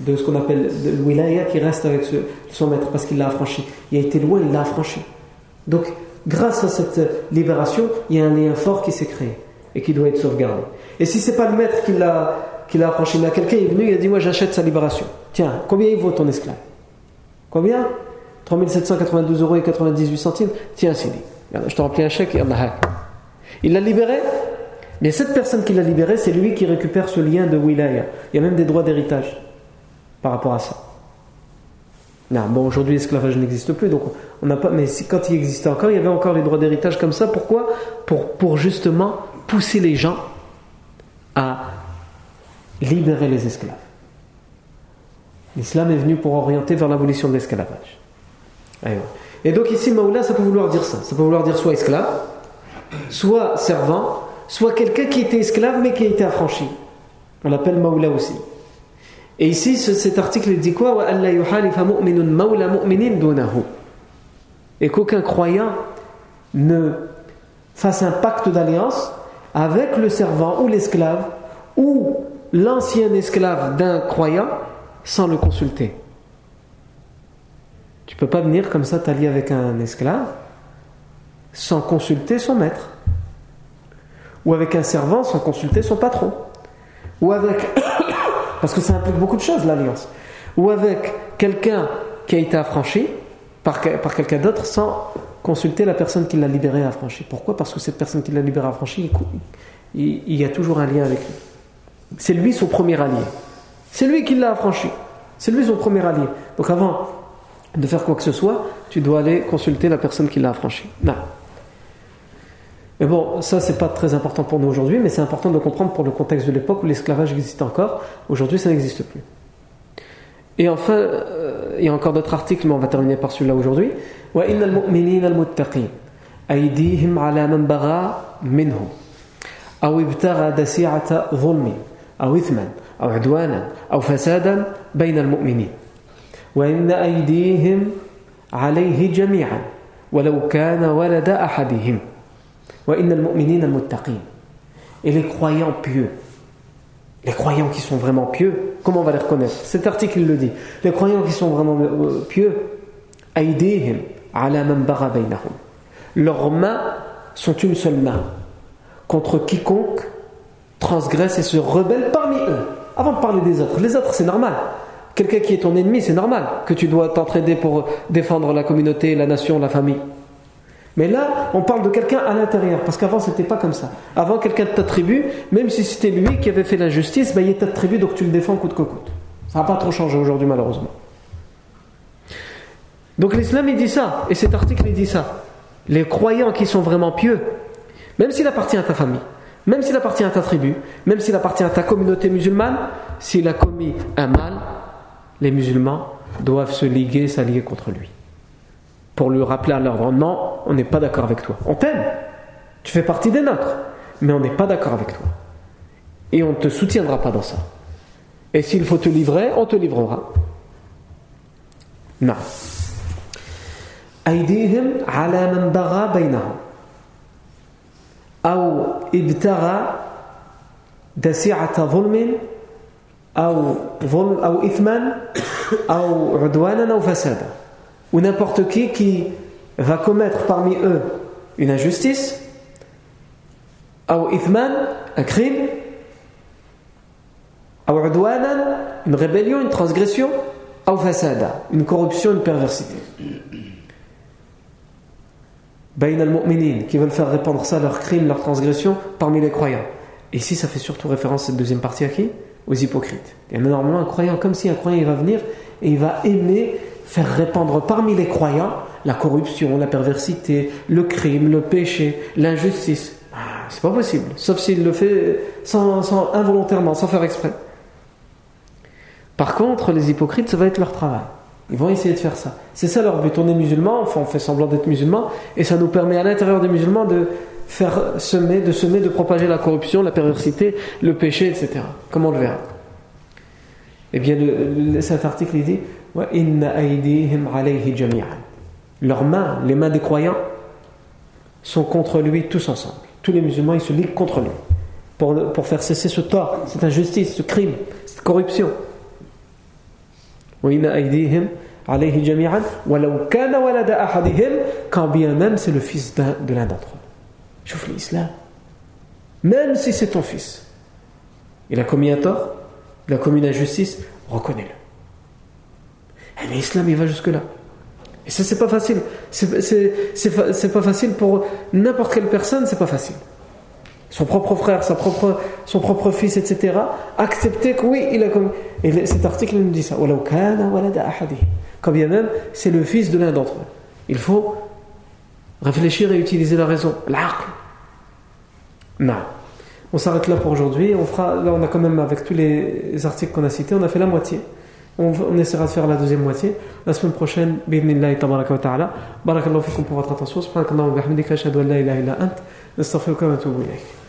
de ce qu'on appelle le wilaya qui reste avec son maître parce qu'il l'a affranchi. Il a été loin, il l'a affranchi. Donc, grâce à cette libération, il y a un lien fort qui s'est créé et qui doit être sauvegardé. Et si c'est pas le maître qui l'a qui l'a affranchi, mais quelqu'un est venu, il a dit Moi j'achète sa libération. Tiens, combien il vaut ton esclave? Combien? 3792 euros et 98 centimes Tiens, Sidi, je te remplis un chèque et Il l'a libéré? Mais cette personne qui l'a libéré, c'est lui qui récupère ce lien de wilaya. Il y a même des droits d'héritage par rapport à ça. Non, bon, aujourd'hui l'esclavage n'existe plus, donc on n'a pas. Mais quand il existait encore, il y avait encore les droits d'héritage comme ça. Pourquoi? Pour, pour justement pousser les gens à libérer les esclaves. L'islam est venu pour orienter vers l'abolition de l'esclavage. Et donc ici, Maoula, ça peut vouloir dire ça. Ça peut vouloir dire soit esclave, soit servant, soit quelqu'un qui était esclave mais qui a été affranchi. On l'appelle Maoula aussi. Et ici, cet article dit quoi? Et qu'aucun croyant ne fasse un pacte d'alliance avec le servant ou l'esclave ou l'ancien esclave d'un croyant sans le consulter. Tu peux pas venir comme ça t'allier avec un esclave sans consulter son maître. Ou avec un servant sans consulter son patron. Ou avec parce que ça implique beaucoup de choses, l'alliance. Ou avec quelqu'un qui a été affranchi par, par quelqu'un d'autre sans consulter la personne qui l'a libéré affranchi. Pourquoi? Parce que cette personne qui l'a libéré affranchi, il, il, y a toujours un lien avec lui. C'est lui son premier allié. C'est lui qui l'a affranchi. C'est lui son premier allié. Donc avant de faire quoi que ce soit, tu dois aller consulter la personne qui l'a affranchi. Non. Mais bon, ça c'est pas très important pour nous aujourd'hui, mais c'est important de comprendre pour le contexte de l'époque où l'esclavage existait encore. Aujourd'hui, ça n'existe plus. Et enfin, euh, il y a encore d'autres articles, mais on va terminer par celui-là aujourd'hui. وإن المؤمنين المتقين أيديهم على من بغى منهم أو ابتغى دسيعة ظلم أو إثما أو عدوانا أو فسادا بين المؤمنين وإن أيديهم عليه جميعا ولو كان ولد أحدهم وإن المؤمنين المتقين et les croyants pieux, les croyants qui sont vraiment pieux, comment on va les reconnaître? Cet article le dit. Les croyants qui sont vraiment euh, pieux, leurs mains sont une seule main contre quiconque transgresse et se rebelle parmi eux. Avant de parler des autres, les autres c'est normal. Quelqu'un qui est ton ennemi, c'est normal que tu dois t'entraider pour défendre la communauté, la nation, la famille. Mais là, on parle de quelqu'un à l'intérieur, parce qu'avant, c'était pas comme ça. Avant, quelqu'un de ta tribu, même si c'était lui qui avait fait l'injustice, ben, il est ta tribu, donc tu le défends coûte que coûte. Ça n'a pas trop changé aujourd'hui, malheureusement. Donc l'islam, il dit ça, et cet article, il dit ça. Les croyants qui sont vraiment pieux, même s'il appartient à ta famille, même s'il appartient à ta tribu, même s'il appartient à ta communauté musulmane, s'il a commis un mal, les musulmans doivent se liguer, s'allier contre lui Pour lui rappeler à l'ordre, non, on n'est pas d'accord avec toi. On t'aime, tu fais partie des nôtres, mais on n'est pas d'accord avec toi. Et on ne te soutiendra pas dans ça. Et s'il faut te livrer, on te livrera. Non. أيديهم على من بغى بينهم أو ابتغى دسعة ظلم أو ظلم أو إثما أو عدوانا أو فسادا ou n'importe qui qui va commettre parmi eux une injustice, ou ithman, un crime, ou udwanan, une rébellion, une transgression, ou fasada, une corruption, une perversité. Bayn al-mu'minin, qui veulent faire répandre ça, leurs crimes, leurs transgressions, parmi les croyants. Et ici, ça fait surtout référence, cette deuxième partie, à qui? Aux hypocrites. Il y un croyant, comme si un croyant il va venir et il va aimer faire répandre parmi les croyants la corruption, la perversité, le crime, le péché, l'injustice. Ah, c'est pas possible, sauf s'il le fait sans, involontairement, sans faire exprès. Par contre, les hypocrites, ça va être leur travail. Ils vont essayer de faire ça. C'est ça leur but. On est musulmans, enfin on fait semblant d'être musulmans, et ça nous permet à l'intérieur des musulmans de faire semer, de semer, de propager la corruption, la perversité, le péché, etc. Comme on le verra? Eh bien, cet article il dit Leurs mains, les mains des croyants, sont contre lui tous ensemble. Tous les musulmans, ils se liguent contre lui pour, pour faire cesser ce tort, cette injustice, ce crime, cette corruption. Quand bien même c'est le fils de l'un d'entre eux. Chauffe l'islam. Même si c'est ton fils. Il a commis un tort, il a commis une injustice, reconnais-le. Eh, mais l'islam, il va jusque-là. Et ça, c'est pas facile. C'est pas facile pour n'importe quelle personne, c'est pas facile. Son propre frère, sa propre, son propre fils, etc. Accepter que oui, il a commis. Et cet article nous dit ça. Quand bien même, c'est le fils de l'un d'entre eux. Il faut réfléchir et utiliser la raison, l'aql. Non. On s'arrête là pour aujourd'hui. On fera, là, on a quand même, avec tous les articles qu'on a cités, on a fait la moitié. On, on, essaiera de faire la deuxième moitié. La semaine prochaine, bidnillahi tabaraka wa ta'ala. Fikum pour votre attention. Subhanakallahu wa bihamdika, ashhadu an la ilaha illa ant. Nastaghfiruka wa atubu ilayk.